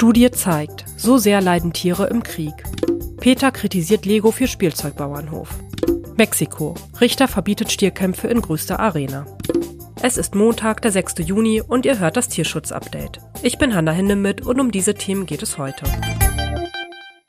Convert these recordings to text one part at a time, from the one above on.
Studie zeigt, so sehr leiden Tiere im Krieg. Peter kritisiert Lego für Spielzeugbauernhof. Mexiko. Richter verbietet Stierkämpfe in größter Arena. Es ist Montag, der 6. Juni und ihr hört das Tierschutz-Update. Ich bin Hanna Hindemith und um diese Themen geht es heute.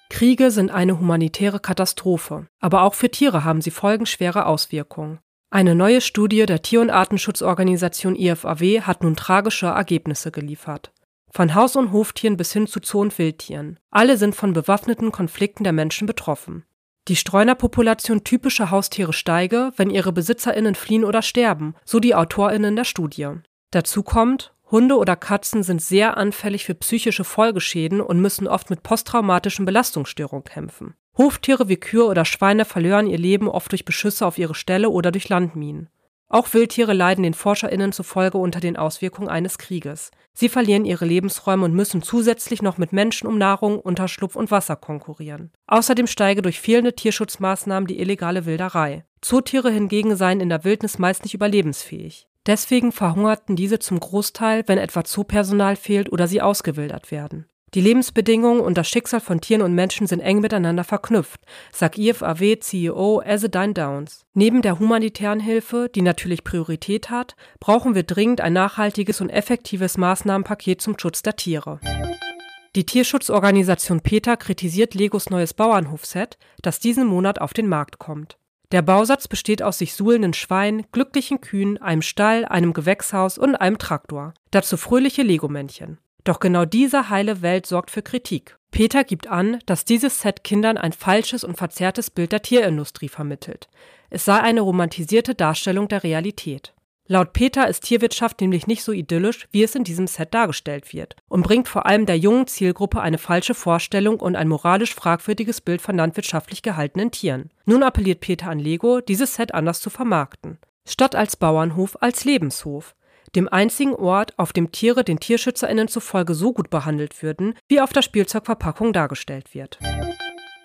Kriege sind eine humanitäre Katastrophe, aber auch für Tiere haben sie folgenschwere Auswirkungen. Eine neue Studie der Tier- und Artenschutzorganisation IFAW hat nun tragische Ergebnisse geliefert. Von Haus- und Hoftieren bis hin zu Zoo- und Wildtieren. Alle sind von bewaffneten Konflikten der Menschen betroffen. Die Streunerpopulation typischer Haustiere steige, wenn ihre BesitzerInnen fliehen oder sterben, so die AutorInnen der Studie. Dazu kommt, Hunde oder Katzen sind sehr anfällig für psychische Folgeschäden und müssen oft mit posttraumatischen Belastungsstörungen kämpfen. Hoftiere wie Kühe oder Schweine verlieren ihr Leben oft durch Beschüsse auf ihre Ställe oder durch Landminen. Auch Wildtiere leiden den ForscherInnen zufolge unter den Auswirkungen eines Krieges. Sie verlieren ihre Lebensräume und müssen zusätzlich noch mit Menschen um Nahrung, Unterschlupf und Wasser konkurrieren. Außerdem steige durch fehlende Tierschutzmaßnahmen die illegale Wilderei. Zootiere hingegen seien in der Wildnis meist nicht überlebensfähig. Deswegen verhungerten diese zum Großteil, wenn etwa Zoopersonal fehlt oder sie ausgewildert werden. Die Lebensbedingungen und das Schicksal von Tieren und Menschen sind eng miteinander verknüpft, sagt IFAW-CEO Ezedine Downs. Neben der humanitären Hilfe, die natürlich Priorität hat, brauchen wir dringend ein nachhaltiges und effektives Maßnahmenpaket zum Schutz der Tiere. Die Tierschutzorganisation PETA kritisiert Legos neues Bauernhofset, das diesen Monat auf den Markt kommt. Der Bausatz besteht aus sich suhlenden Schweinen, glücklichen Kühen, einem Stall, einem Gewächshaus und einem Traktor. Dazu fröhliche Lego-Männchen. Doch genau diese heile Welt sorgt für Kritik. Peter gibt an, dass dieses Set Kindern ein falsches und verzerrtes Bild der Tierindustrie vermittelt. Es sei eine romantisierte Darstellung der Realität. Laut Peter ist Tierwirtschaft nämlich nicht so idyllisch, wie es in diesem Set dargestellt wird und bringt vor allem der jungen Zielgruppe eine falsche Vorstellung und ein moralisch fragwürdiges Bild von landwirtschaftlich gehaltenen Tieren. Nun appelliert Peter an Lego, dieses Set anders zu vermarkten. Statt als Bauernhof als Lebenshof, dem einzigen Ort, auf dem Tiere den TierschützerInnen zufolge so gut behandelt würden, wie auf der Spielzeugverpackung dargestellt wird.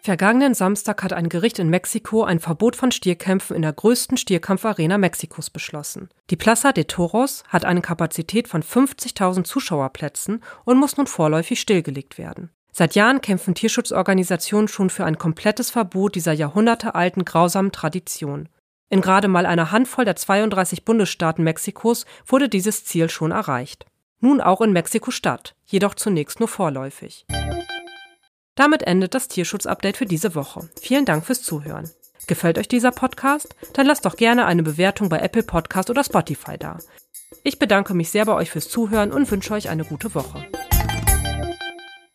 Vergangenen Samstag hat ein Gericht in Mexiko ein Verbot von Stierkämpfen in der größten Stierkampfarena Mexikos beschlossen. Die Plaza de Toros hat eine Kapazität von 50.000 Zuschauerplätzen und muss nun vorläufig stillgelegt werden. Seit Jahren kämpfen Tierschutzorganisationen schon für ein komplettes Verbot dieser jahrhundertealten grausamen Tradition. In gerade mal einer Handvoll der 32 Bundesstaaten Mexikos wurde dieses Ziel schon erreicht. Nun auch in Mexiko-Stadt, jedoch zunächst nur vorläufig. Damit endet das Tierschutz-Update für diese Woche. Vielen Dank fürs Zuhören. Gefällt euch dieser Podcast? Dann lasst doch gerne eine Bewertung bei Apple Podcast oder Spotify da. Ich bedanke mich sehr bei euch fürs Zuhören und wünsche euch eine gute Woche.